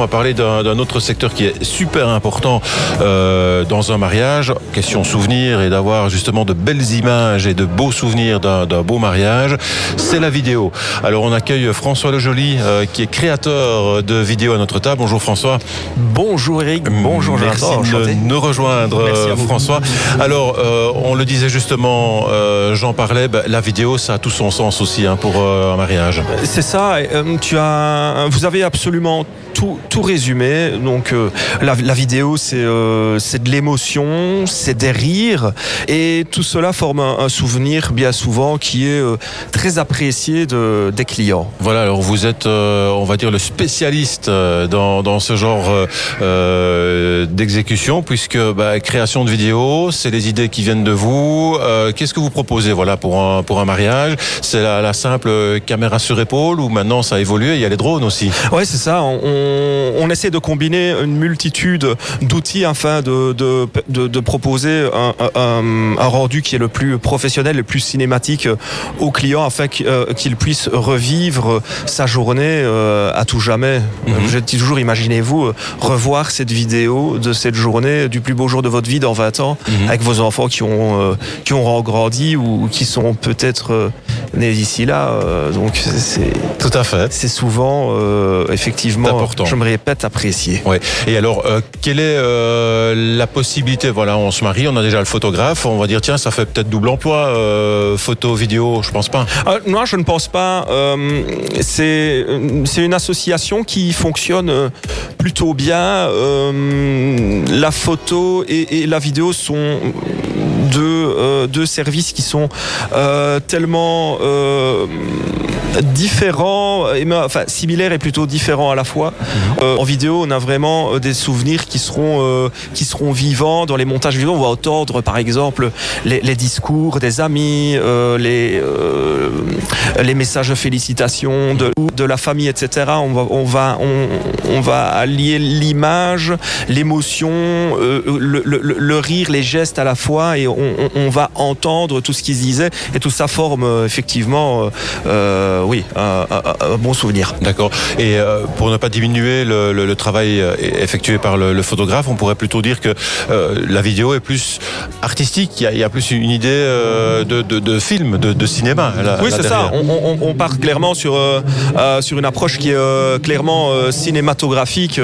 On va parler d'un autre secteur qui est super important euh, dans un mariage, question souvenir et d'avoir justement de belles images et de beaux souvenirs d'un beau mariage, c'est la vidéo. Alors on accueille François Lejoli euh, qui est créateur de vidéos à notre table. Bonjour François. Bonjour Eric, bonjour Merci de nous rejoindre euh, François. Alors on le disait justement, j'en parlais, bah, la vidéo ça a tout son sens aussi hein, pour un mariage. C'est ça, tu as, vous avez absolument tout, tout résumé. Donc euh, la, vidéo, euh, c'est de l'émotion, c'est des rires, et tout cela forme un, souvenir bien souvent qui est euh, très apprécié de, des clients. Voilà, alors vous êtes, on va dire, le spécialiste dans, dans ce genre d'exécution, puisque bah, création de vidéos, c'est les idées qui viennent de vous. Qu'est-ce que vous proposez voilà, pour, un, pour un mariage? C'est la, la, simple caméra sur épaule ou maintenant ça a évolué, il y a les drones aussi Oui, c'est ça. On, on, essaie de combiner une multitude d'outils afin de, de, de, proposer un, un, un, rendu qui est le plus professionnel, le plus cinématique au client afin euh, qu'il puisse revivre sa journée euh, à tout jamais. Mhm. Je dis toujours, imaginez-vous euh, revoir cette vidéo de cette journée du plus beau jour de votre vie dans 20 ans mhm. avec vos enfants qui ont, qui ont grandi ou qui sont peut-être nés ici là. donc c'est tout à fait. C'est souvent effectivement, important. je me répète, apprécié. Ouais. Et alors, euh, quelle est euh, la possibilité Voilà, on se marie, on a déjà le photographe, on va dire tiens, ça fait peut-être double emploi, euh, photo, vidéo, je pense pas. non, je ne pense pas. c'est c'est une association qui fonctionne plutôt bien. la photo et, et, la vidéo sont deux, deux services qui sont tellement différents, enfin similaires et plutôt différents à la fois. Mhm. Euh, en vidéo, on a vraiment euh, des souvenirs qui seront euh, qui seront vivants dans les montages vidéo. On va entendre par exemple les, les discours des amis, les les messages de félicitations de, de la famille, etc. On va on va on, on va allier l'image, l'émotion, le, le, le, rire, les gestes à la fois, et on, on va entendre tout ce qu'ils disaient, et tout ça forme effectivement euh, oui, un, bon souvenir. D'accord. Et euh, pour ne pas diminuer le, travail euh, effectué par le, photographe, on pourrait plutôt dire que la vidéo est plus artistique. Il y a, plus une idée de, film, de, cinéma. oui, c'est ça. On, part clairement sur, sur une approche qui est clairement cinématographique.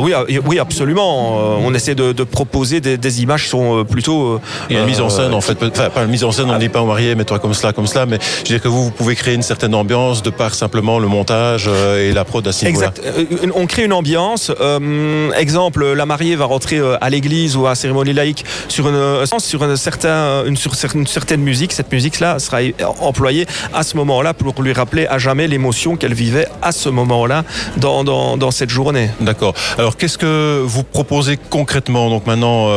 oui, oui, absolument. On essaie de, proposer des, images qui sont plutôt. Et une mise en scène, en fait. pas une mise en scène, on ne dit pas au marié, mets-toi comme cela, comme cela, mais je veux dire que vous, vous pouvez créer une certaine ambiance de par simplement le montage euh, et la prod à ce Exact. Euh, on crée une ambiance. Euh, exemple, la mariée va rentrer à l'église ou à cérémonie laïque sur une, sur un certain, une, sur une certaine musique. Cette musique-là sera employée à ce moment-là pour lui rappeler à jamais l'émotion qu'elle vivait à ce moment-là dans, dans, dans cette journée. D'accord. Alors, qu'est-ce que vous proposez concrètement? Donc maintenant,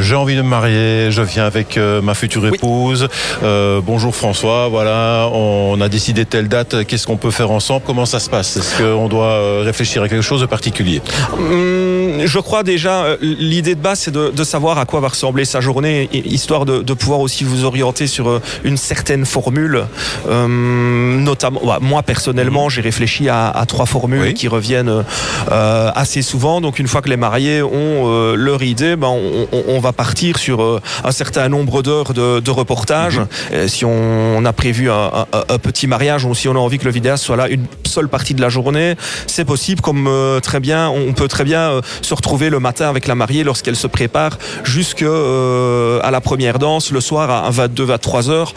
j'ai envie de me marier, je viens avec ma future épouse. bonjour François, voilà, on a décidé telle date, qu'est-ce qu'on peut faire ensemble? Comment ça se passe? Est-ce qu'on doit euh, réfléchir à quelque chose de particulier? Hum, Je crois déjà, euh, l'idée de base, c'est de, savoir à quoi va ressembler sa journée, histoire de, pouvoir aussi vous orienter sur euh, une certaine formule. Hum, notamment, bah, moi personnellement, j'ai réfléchi à, trois formules qui reviennent assez souvent. Donc une fois que les mariés ont leur idée, ben, on, va partir sur un certain nombre d'heures de, reportage. Mhm. si on a prévu un, petit mariage ou si on a envie que le vidéaste soit là une seule partie de la journée, c'est possible. Comme euh, très bien, on peut très bien euh, se retrouver le matin avec la mariée lorsqu'elle se prépare jusqu'à euh, la première danse le soir à 22-23 heures.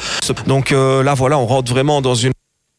Donc là, voilà, on rentre vraiment dans une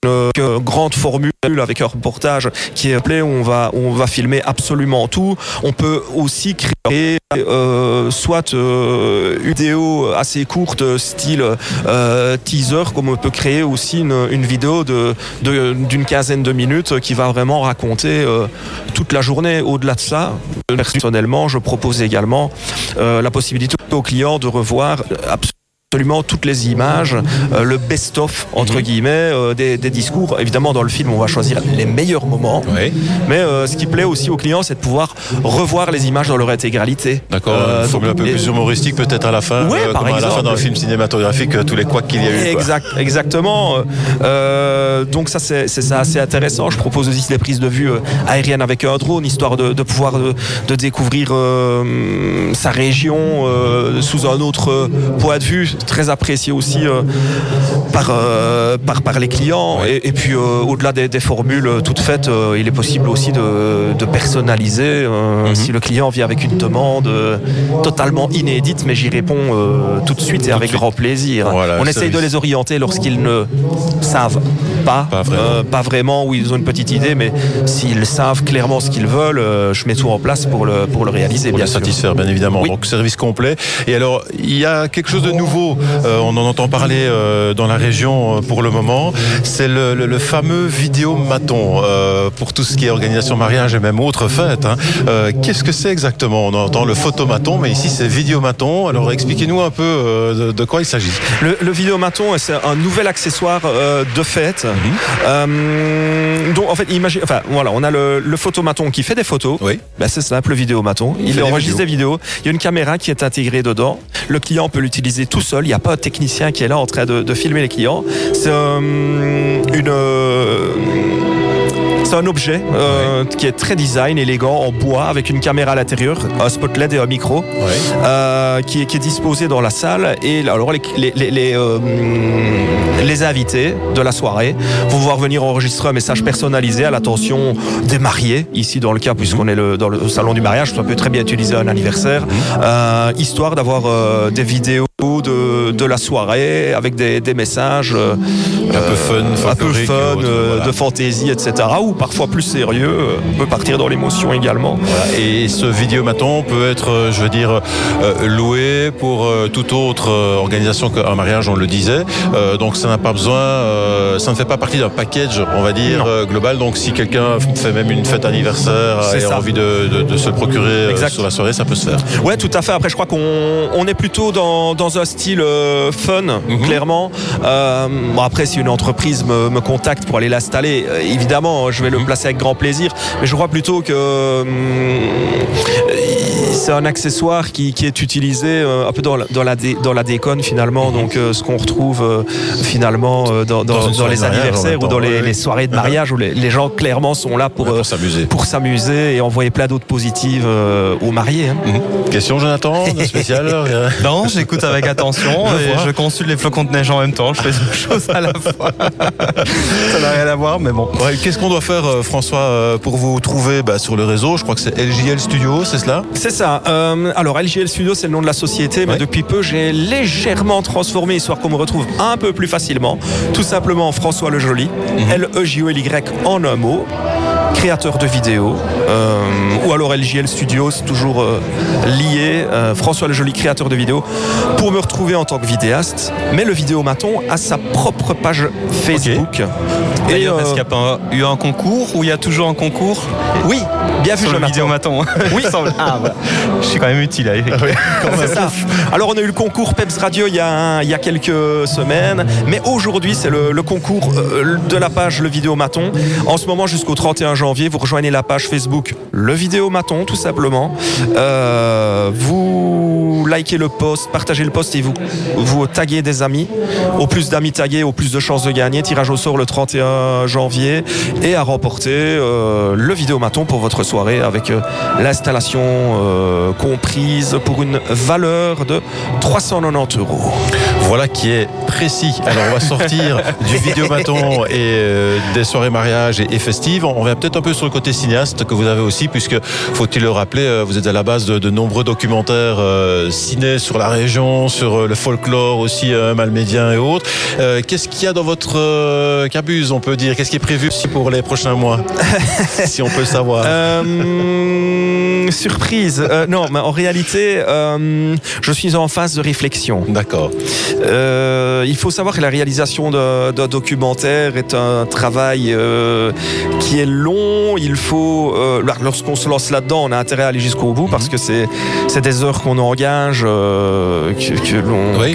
une grande formule avec un reportage qui est appelé on va on va filmer absolument tout. On peut aussi créer euh, soit euh, une vidéo assez courte style euh, teaser comme on peut créer aussi une, vidéo de d'une quinzaine de minutes qui va vraiment raconter euh, toute la journée. Au-delà de ça personnellement je propose également euh, la possibilité aux clients de revoir absolument absolument toutes les images, euh, le best-of entre Mhm. guillemets euh, des, des discours. Évidemment, dans le film, on va choisir les meilleurs moments. Oui. Mais euh, ce qui plaît aussi aux clients, c'est de pouvoir revoir les images dans leur intégralité. D'accord, une formule un peu plus humoristique peut-être à la fin, euh, par comme à la fin exemple. d'un film cinématographique, tous les couacs qu'il y a eu. quoi. Exact, exactement. Donc ça c'est ça assez intéressant. Je propose aussi des prises de vue aériennes avec un drone, histoire de, de pouvoir de, de découvrir sa région sous un autre point de vue, très apprécié aussi euh, par, euh, par par les clients. Et, et puis euh, au-delà des, des formules toutes faites, il est possible aussi de, de personnaliser. Mhm. Si le client vient avec une demande totalement inédite, mais j'y réponds tout de suite et avec grand plaisir. Voilà, On essaye de les orienter lorsqu'ils ne savent pas, Pas vraiment. euh, pas vraiment, ou ils ont une petite idée, mais s'ils savent clairement ce qu'ils veulent, euh, je mets tout en place pour le, pour le réaliser, Pour bien sûr. satisfaire, bien évidemment. Oui. Donc, service complet. Et alors, il y a quelque chose de nouveau. euh, on en entend parler euh, dans la région pour le moment. C'est le, le- le fameux vidéomaton euh, pour tout ce qui est organisation mariage et même autres fêtes. hein. Qu'est-ce que c'est exactement? On entend le photomaton, mais ici, c'est vidéomaton. Alors, expliquez-nous un peu de, de quoi il s'agit. Le, le vidéomaton, c'est un nouvel accessoire de fête. Euh, donc, en fait, imagine, enfin, voilà, on a le, le photomaton qui fait des photos. Oui. Ben, c'est simple, le vidéomaton. Il enregistre des vidéos. Il y a une caméra qui est intégrée dedans. Le client peut l'utiliser tout seul. Il n'y a pas un technicien qui est là en train de, de filmer les clients. C'est euh, une. C'est un objet euh, qui est très design, élégant, en bois, avec une caméra à l'intérieur, un spot LED et un micro, euh, qui, est, qui est disposé dans la salle. Et alors les, les, les, les, euh, les invités de la soirée vont pouvoir venir enregistrer un message personnalisé à l'attention des mariés, ici dans le cas, puisqu'on est le, dans le salon du mariage, ça peut très bien utiliser un anniversaire, euh, histoire d'avoir des vidéos de, de la soirée avec des, des messages euh, Un peu fun, un peu fun, euh, voilà. de fantaisie, etc. Ou parfois plus sérieux, euh, on peut partir dans l'émotion également. Voilà. Et ce vidéomaton peut être, euh, je veux dire, euh, loué pour euh, toute autre euh, organisation qu'un mariage, on le disait. Euh, donc ça n'a pas besoin, euh, ça ne fait pas partie d'un package, on va dire, euh, global. Donc si quelqu'un fait même une fête anniversaire et a envie de, de- de se le procurer euh, sur la soirée, ça peut se faire. Ouais, tout à fait. Après, je crois qu'on on est plutôt dans, dans un style euh, fun, Mhm. clairement. Euh, bon, après, si une entreprise me, me contacte pour aller l'installer, euh, évidemment, je vais le Mhm. placer avec grand plaisir. Mais je crois plutôt que c'est un accessoire qui, qui est utilisé euh, un peu dans la, dans la, dé- dans la déconne finalement. Donc, euh, ce qu'on retrouve euh, finalement euh, dans, dans- les anniversaires ou dans les, ouais, les oui. soirées de mariage où les, les gens clairement sont là pour, Pour, euh, s'amuser. pour s'amuser et envoyer plein d'autres positives euh, aux mariés. hein. Mhm. Question, Jonathan, spécial Non, j'écoute avec attention Je et je consulte les flocons de neige en même temps. Je fais deux choses à la fois. Ça n'a rien à voir, mais bon. Ouais, Qu'est-ce qu'on doit faire, François, pour vous trouver bah, sur le réseau? Je crois que c'est LJL Studio, c'est cela? C'est ça. Euh, alors, LGL Studio, c'est le nom de la société, mais Ouais. depuis peu, j'ai légèrement transformé, histoire qu'on me retrouve un peu plus facilement. Tout simplement François Le Joli, Mhm. L-E-J-O-L-Y en un mot, créateur de vidéos, euh, ou alors LGL Studio, c'est toujours euh, lié. euh, François Le Joli, créateur de vidéos, pour me retrouver en tant que vidéaste. Mais le vidéomaton a sa propre page Facebook. Et D'ailleurs, est-ce qu'il n'y a pas eu un concours ou il y a toujours un concours? Oui, bien vu, sur le Jonathan. vidéomaton Oui. Ah, bah, je suis quand même utile ça. Alors on a eu le concours Peps Radio il y a, un- il y a quelques semaines, mais aujourd'hui c'est le, le concours de la page Le Vidéomaton. En ce moment jusqu'au 31 janvier, vous rejoignez la page Facebook Le Vidéomaton tout simplement. Euh, vous likez le post, partagez le post et vous, vous taguez des amis. Au plus d'amis tagués, au plus de chances de gagner. Tirage au sort le 31 janvier et à remporter euh, le Vidéomaton pour votre soirée avec euh, l'installation comprise pour une valeur de 390 euros. Voilà qui est précis. Alors on va sortir du vidéomaton et euh, des soirées mariage et, et festives. On revient peut-être un peu sur le côté cinéaste que vous avez aussi, puisque faut-il le rappeler, euh, vous êtes à la base de, de nombreux documentaires euh, ciné sur la région, sur euh, le folklore aussi euh, malmédien et autres. Qu'est-ce qu'il y a dans votre cabuse, on peut dire? Qu'est-ce qui est prévu aussi pour les prochains mois? Si on peut le savoir. Surprise. Non, mais en réalité, je suis en phase de réflexion. D'accord. Euh, il faut savoir que la réalisation d'un documentaire est un travail euh, qui est long. Il faut, euh, lorsqu'on se lance là-dedans, on a intérêt à aller jusqu'au bout parce que c'est des heures qu'on engage euh, que, que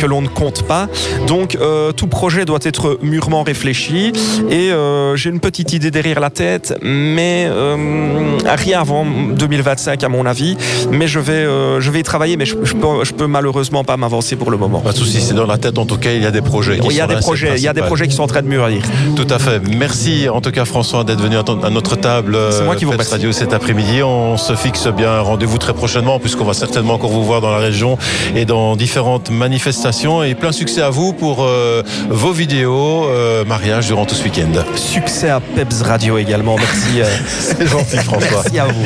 l'on Oui. ne compte pas. Donc euh, tout projet doit être mûrement réfléchi et euh, j'ai une petite idée derrière la tête, mais euh, rien avant 2025 à mon avis. Mais je vais euh, je vais y travailler, mais je, je peux, je peux malheureusement pas m'avancer pour le moment. Pas de souci, c'est dans la tête. En tout cas, il y a des projets. Il y a des projets, il y a des projets qui sont en train de mûrir. Tout à fait. Merci en tout cas François d'être venu à notre table. euh, C'est moi qui vous remercie. Radio cet après-midi. On se fixe bien un rendez-vous très prochainement puisqu'on va certainement encore vous voir dans la région et dans différentes manifestations. Et plein succès à vous pour euh, vos vidéos euh, mariage durant tout ce week-end. Succès à Peps Radio également. Merci. euh, C'est gentil François. merci à vous.